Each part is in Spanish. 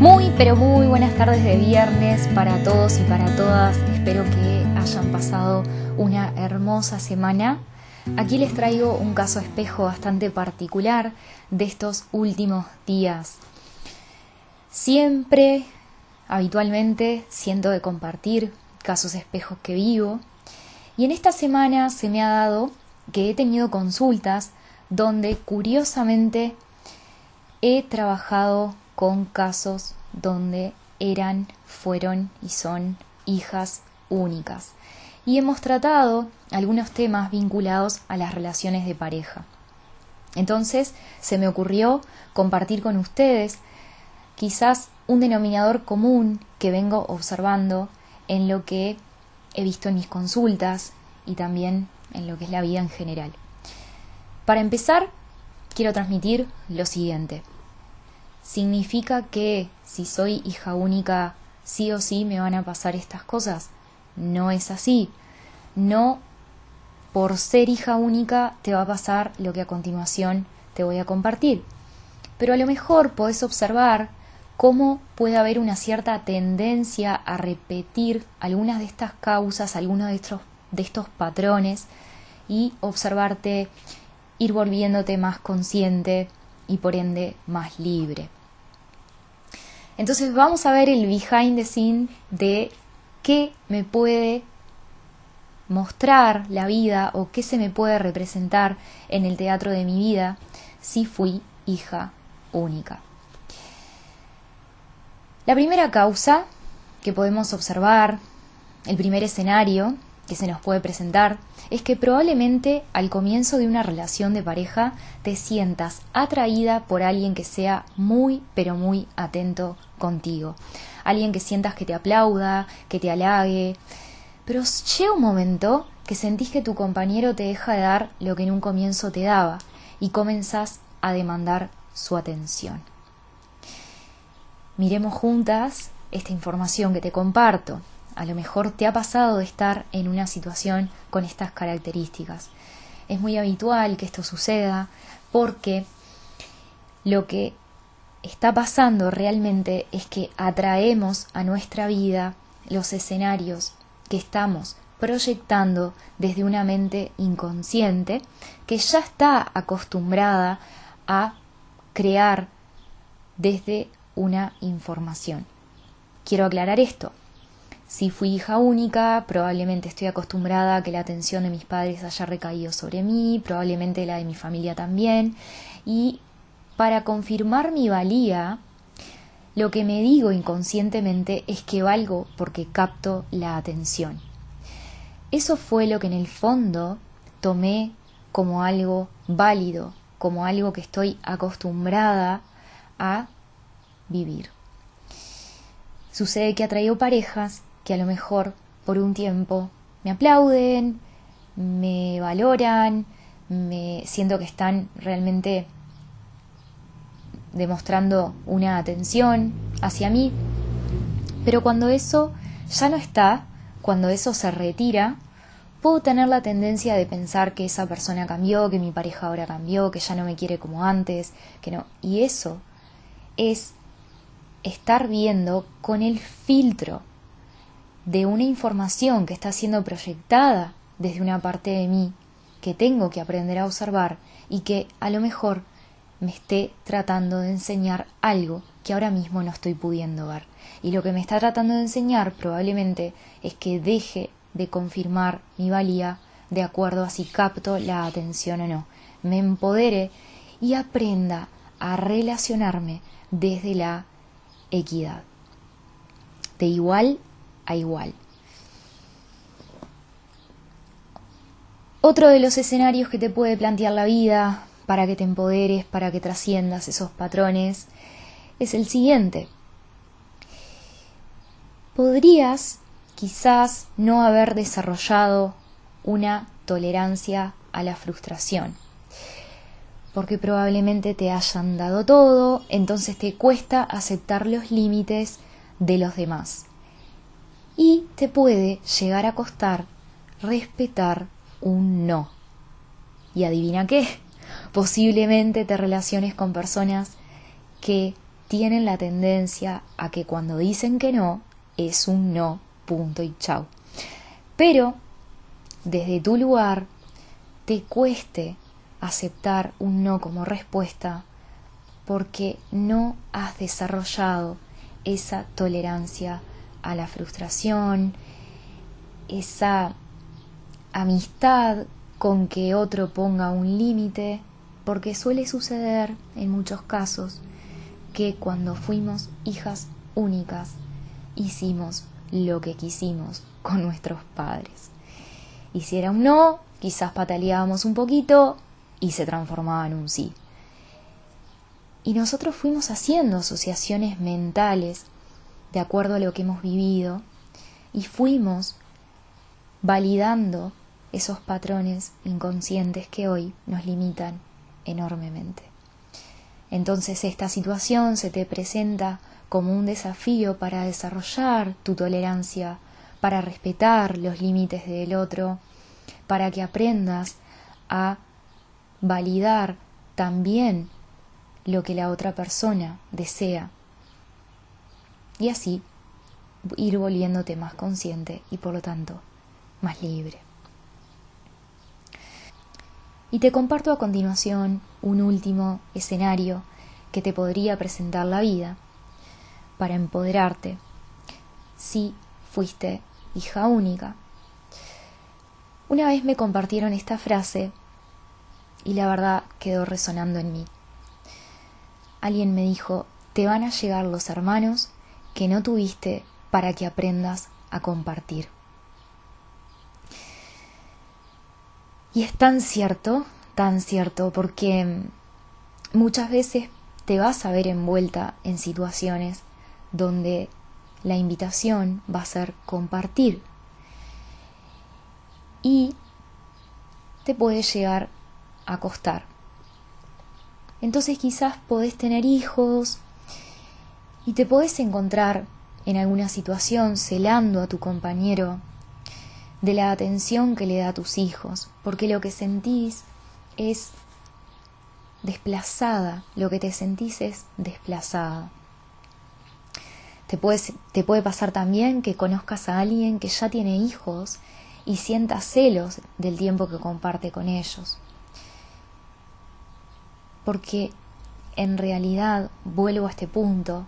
Muy, pero muy buenas tardes de viernes para todos y para todas. Espero que hayan pasado una hermosa semana. Aquí les traigo un caso espejo bastante particular de estos últimos días. Siempre, habitualmente, siento de compartir casos espejos que vivo. Y en esta semana se me ha dado que he tenido consultas donde curiosamente he trabajado con casos donde eran, fueron y son hijas únicas. Y hemos tratado algunos temas vinculados a las relaciones de pareja. Entonces se me ocurrió compartir con ustedes quizás un denominador común que vengo observando en lo que he visto en mis consultas y también en lo que es la vida en general. Para empezar, quiero transmitir lo siguiente significa que si soy hija única, sí o sí me van a pasar estas cosas. No es así. No por ser hija única te va a pasar lo que a continuación te voy a compartir. Pero a lo mejor podés observar cómo puede haber una cierta tendencia a repetir algunas de estas causas, algunos de estos, de estos patrones y observarte, ir volviéndote más consciente, y por ende más libre. Entonces vamos a ver el behind the scene de qué me puede mostrar la vida o qué se me puede representar en el teatro de mi vida si fui hija única. La primera causa que podemos observar, el primer escenario, que se nos puede presentar es que probablemente al comienzo de una relación de pareja te sientas atraída por alguien que sea muy pero muy atento contigo, alguien que sientas que te aplauda, que te halague, pero llega un momento que sentís que tu compañero te deja de dar lo que en un comienzo te daba y comenzás a demandar su atención. Miremos juntas esta información que te comparto. A lo mejor te ha pasado de estar en una situación con estas características. Es muy habitual que esto suceda porque lo que está pasando realmente es que atraemos a nuestra vida los escenarios que estamos proyectando desde una mente inconsciente que ya está acostumbrada a crear desde una información. Quiero aclarar esto. Si fui hija única, probablemente estoy acostumbrada a que la atención de mis padres haya recaído sobre mí, probablemente la de mi familia también. Y para confirmar mi valía, lo que me digo inconscientemente es que valgo porque capto la atención. Eso fue lo que en el fondo tomé como algo válido, como algo que estoy acostumbrada a vivir. Sucede que atraigo parejas que a lo mejor por un tiempo me aplauden, me valoran, me siento que están realmente demostrando una atención hacia mí. Pero cuando eso ya no está, cuando eso se retira, puedo tener la tendencia de pensar que esa persona cambió, que mi pareja ahora cambió, que ya no me quiere como antes, que no. Y eso es estar viendo con el filtro de una información que está siendo proyectada desde una parte de mí que tengo que aprender a observar y que a lo mejor me esté tratando de enseñar algo que ahora mismo no estoy pudiendo ver. Y lo que me está tratando de enseñar probablemente es que deje de confirmar mi valía de acuerdo a si capto la atención o no. Me empodere y aprenda a relacionarme desde la equidad. De igual igual. Otro de los escenarios que te puede plantear la vida para que te empoderes, para que trasciendas esos patrones, es el siguiente. Podrías quizás no haber desarrollado una tolerancia a la frustración, porque probablemente te hayan dado todo, entonces te cuesta aceptar los límites de los demás y te puede llegar a costar respetar un no. Y adivina qué, posiblemente te relaciones con personas que tienen la tendencia a que cuando dicen que no, es un no, punto y chau. Pero desde tu lugar te cueste aceptar un no como respuesta porque no has desarrollado esa tolerancia a la frustración, esa amistad con que otro ponga un límite, porque suele suceder en muchos casos que cuando fuimos hijas únicas hicimos lo que quisimos con nuestros padres. Y si era un no, quizás pataleábamos un poquito y se transformaba en un sí. Y nosotros fuimos haciendo asociaciones mentales de acuerdo a lo que hemos vivido y fuimos validando esos patrones inconscientes que hoy nos limitan enormemente. Entonces esta situación se te presenta como un desafío para desarrollar tu tolerancia, para respetar los límites del otro, para que aprendas a validar también lo que la otra persona desea. Y así ir volviéndote más consciente y por lo tanto más libre. Y te comparto a continuación un último escenario que te podría presentar la vida para empoderarte si fuiste hija única. Una vez me compartieron esta frase y la verdad quedó resonando en mí. Alguien me dijo, te van a llegar los hermanos que no tuviste para que aprendas a compartir. Y es tan cierto, tan cierto, porque muchas veces te vas a ver envuelta en situaciones donde la invitación va a ser compartir. Y te puede llegar a costar. Entonces quizás podés tener hijos y te podés encontrar en alguna situación celando a tu compañero de la atención que le da a tus hijos, porque lo que sentís es desplazada, lo que te sentís es desplazada. Te, te puede pasar también que conozcas a alguien que ya tiene hijos y sientas celos del tiempo que comparte con ellos. Porque en realidad, vuelvo a este punto,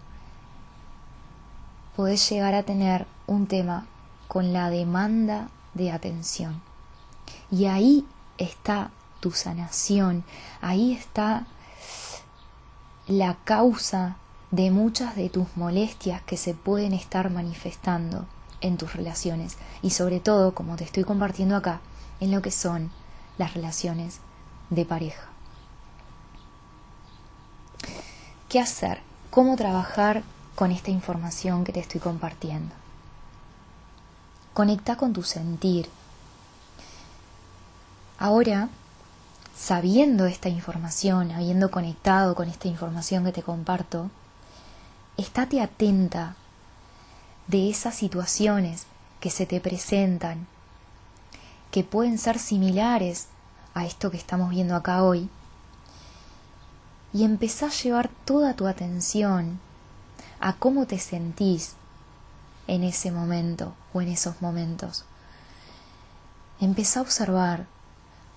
podés llegar a tener un tema con la demanda de atención. Y ahí está tu sanación, ahí está la causa de muchas de tus molestias que se pueden estar manifestando en tus relaciones y sobre todo, como te estoy compartiendo acá, en lo que son las relaciones de pareja. ¿Qué hacer? ¿Cómo trabajar con esta información que te estoy compartiendo? Conecta con tu sentir. Ahora sabiendo esta información, habiendo conectado con esta información que te comparto, estate atenta de esas situaciones que se te presentan, que pueden ser similares a esto que estamos viendo acá hoy, y empezá a llevar toda tu atención a cómo te sentís en ese momento o en esos momentos. Empezá a observar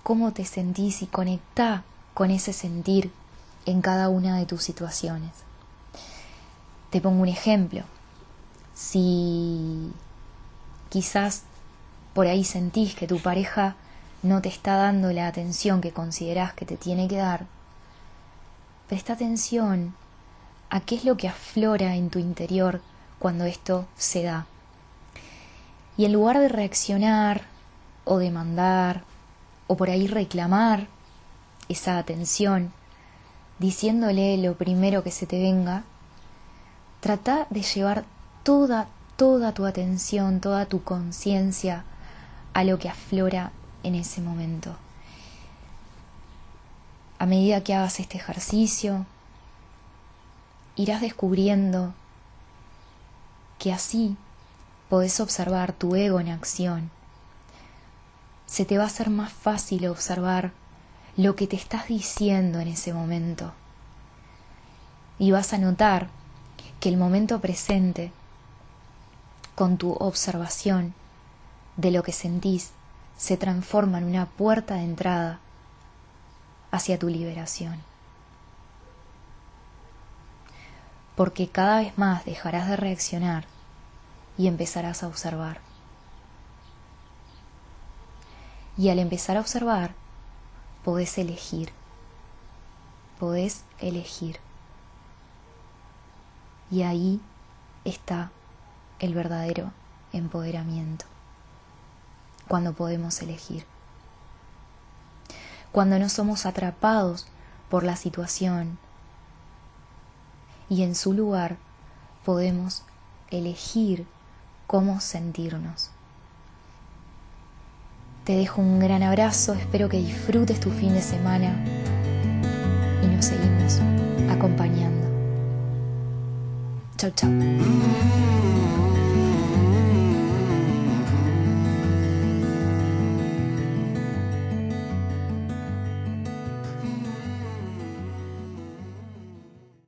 cómo te sentís y conectá con ese sentir en cada una de tus situaciones. Te pongo un ejemplo. Si quizás por ahí sentís que tu pareja no te está dando la atención que considerás que te tiene que dar, presta atención a qué es lo que aflora en tu interior cuando esto se da. Y en lugar de reaccionar o demandar o por ahí reclamar esa atención, diciéndole lo primero que se te venga, trata de llevar toda, toda tu atención, toda tu conciencia a lo que aflora en ese momento. A medida que hagas este ejercicio, irás descubriendo que así podés observar tu ego en acción se te va a hacer más fácil observar lo que te estás diciendo en ese momento. Y vas a notar que el momento presente, con tu observación de lo que sentís, se transforma en una puerta de entrada hacia tu liberación. Porque cada vez más dejarás de reaccionar y empezarás a observar. Y al empezar a observar, podés elegir. Podés elegir. Y ahí está el verdadero empoderamiento. Cuando podemos elegir. Cuando no somos atrapados por la situación. Y en su lugar podemos elegir cómo sentirnos. Te dejo un gran abrazo, espero que disfrutes tu fin de semana y nos seguimos acompañando. Chau, chau.